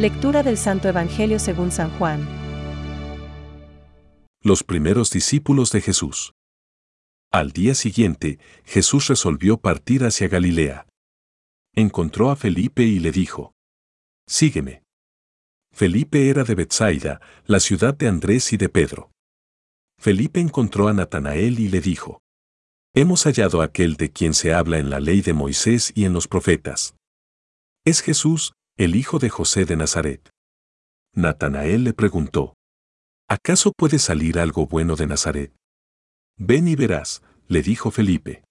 Lectura del Santo Evangelio según San Juan. Los primeros discípulos de Jesús. Al día siguiente, Jesús resolvió partir hacia Galilea. Encontró a Felipe y le dijo, Sígueme. Felipe era de Bethsaida, la ciudad de Andrés y de Pedro. Felipe encontró a Natanael y le dijo, Hemos hallado a aquel de quien se habla en la ley de Moisés y en los profetas. Es Jesús, el hijo de José de Nazaret. Natanael le preguntó, ¿acaso puede salir algo bueno de Nazaret? Ven y verás, le dijo Felipe.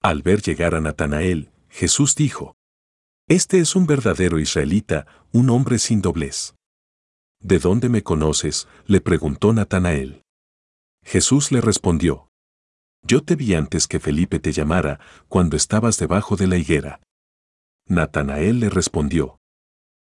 Al ver llegar a Natanael, Jesús dijo, Este es un verdadero israelita, un hombre sin doblez. ¿De dónde me conoces? le preguntó Natanael. Jesús le respondió, Yo te vi antes que Felipe te llamara, cuando estabas debajo de la higuera. Natanael le respondió,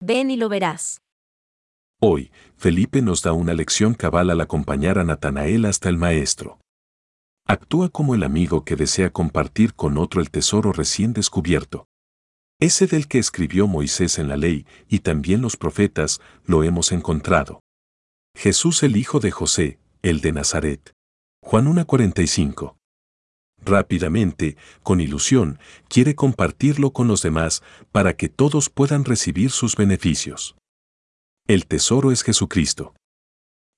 Ven y lo verás. Hoy, Felipe nos da una lección cabal al acompañar a Natanael hasta el Maestro. Actúa como el amigo que desea compartir con otro el tesoro recién descubierto. Ese del que escribió Moisés en la ley y también los profetas, lo hemos encontrado. Jesús el Hijo de José, el de Nazaret. Juan 1.45. Rápidamente, con ilusión, quiere compartirlo con los demás para que todos puedan recibir sus beneficios. El tesoro es Jesucristo.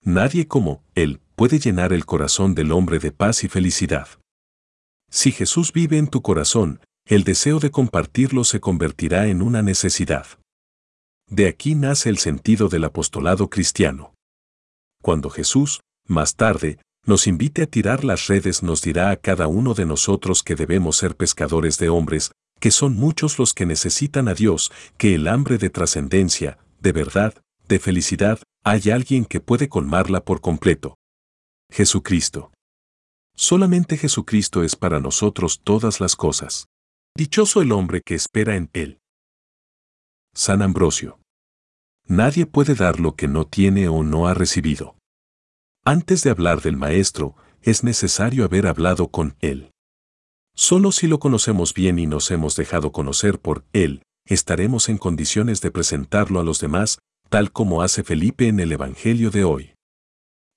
Nadie como Él puede llenar el corazón del hombre de paz y felicidad. Si Jesús vive en tu corazón, el deseo de compartirlo se convertirá en una necesidad. De aquí nace el sentido del apostolado cristiano. Cuando Jesús, más tarde, nos invite a tirar las redes nos dirá a cada uno de nosotros que debemos ser pescadores de hombres, que son muchos los que necesitan a Dios, que el hambre de trascendencia, de verdad, de felicidad, hay alguien que puede colmarla por completo. Jesucristo. Solamente Jesucristo es para nosotros todas las cosas. Dichoso el hombre que espera en Él. San Ambrosio. Nadie puede dar lo que no tiene o no ha recibido. Antes de hablar del Maestro, es necesario haber hablado con Él. Solo si lo conocemos bien y nos hemos dejado conocer por Él, estaremos en condiciones de presentarlo a los demás, tal como hace Felipe en el Evangelio de hoy.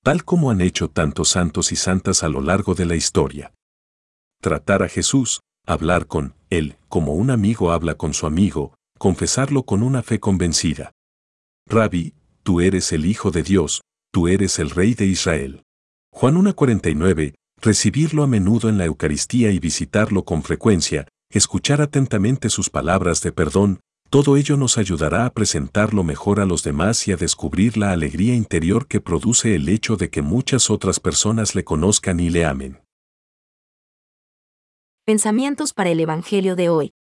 Tal como han hecho tantos santos y santas a lo largo de la historia. Tratar a Jesús, hablar con Él como un amigo habla con su amigo, confesarlo con una fe convencida. Rabbi, tú eres el Hijo de Dios, tú eres el Rey de Israel. Juan 1.49, recibirlo a menudo en la Eucaristía y visitarlo con frecuencia, escuchar atentamente sus palabras de perdón, todo ello nos ayudará a presentarlo mejor a los demás y a descubrir la alegría interior que produce el hecho de que muchas otras personas le conozcan y le amen. Pensamientos para el Evangelio de hoy.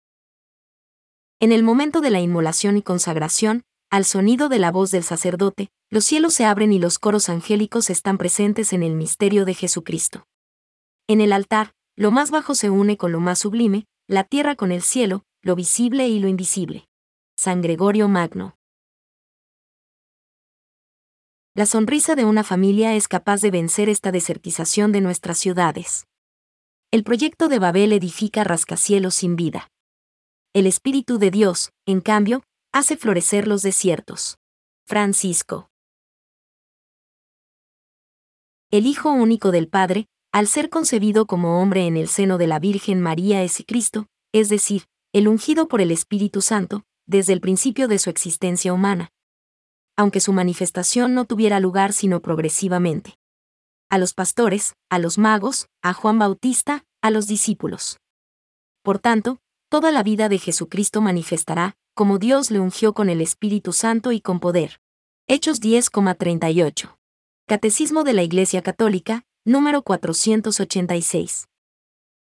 En el momento de la inmolación y consagración, al sonido de la voz del sacerdote, los cielos se abren y los coros angélicos están presentes en el misterio de Jesucristo. En el altar, lo más bajo se une con lo más sublime, la tierra con el cielo, lo visible y lo invisible. San Gregorio Magno. La sonrisa de una familia es capaz de vencer esta desertización de nuestras ciudades. El proyecto de Babel edifica rascacielos sin vida. El Espíritu de Dios, en cambio, hace florecer los desiertos. Francisco. El Hijo único del Padre, al ser concebido como hombre en el seno de la Virgen María es Cristo, es decir, el ungido por el Espíritu Santo, desde el principio de su existencia humana. Aunque su manifestación no tuviera lugar sino progresivamente. A los pastores, a los magos, a Juan Bautista, a los discípulos. Por tanto, toda la vida de Jesucristo manifestará, como Dios le ungió con el Espíritu Santo y con poder. Hechos 10,38. Catecismo de la Iglesia Católica, número 486.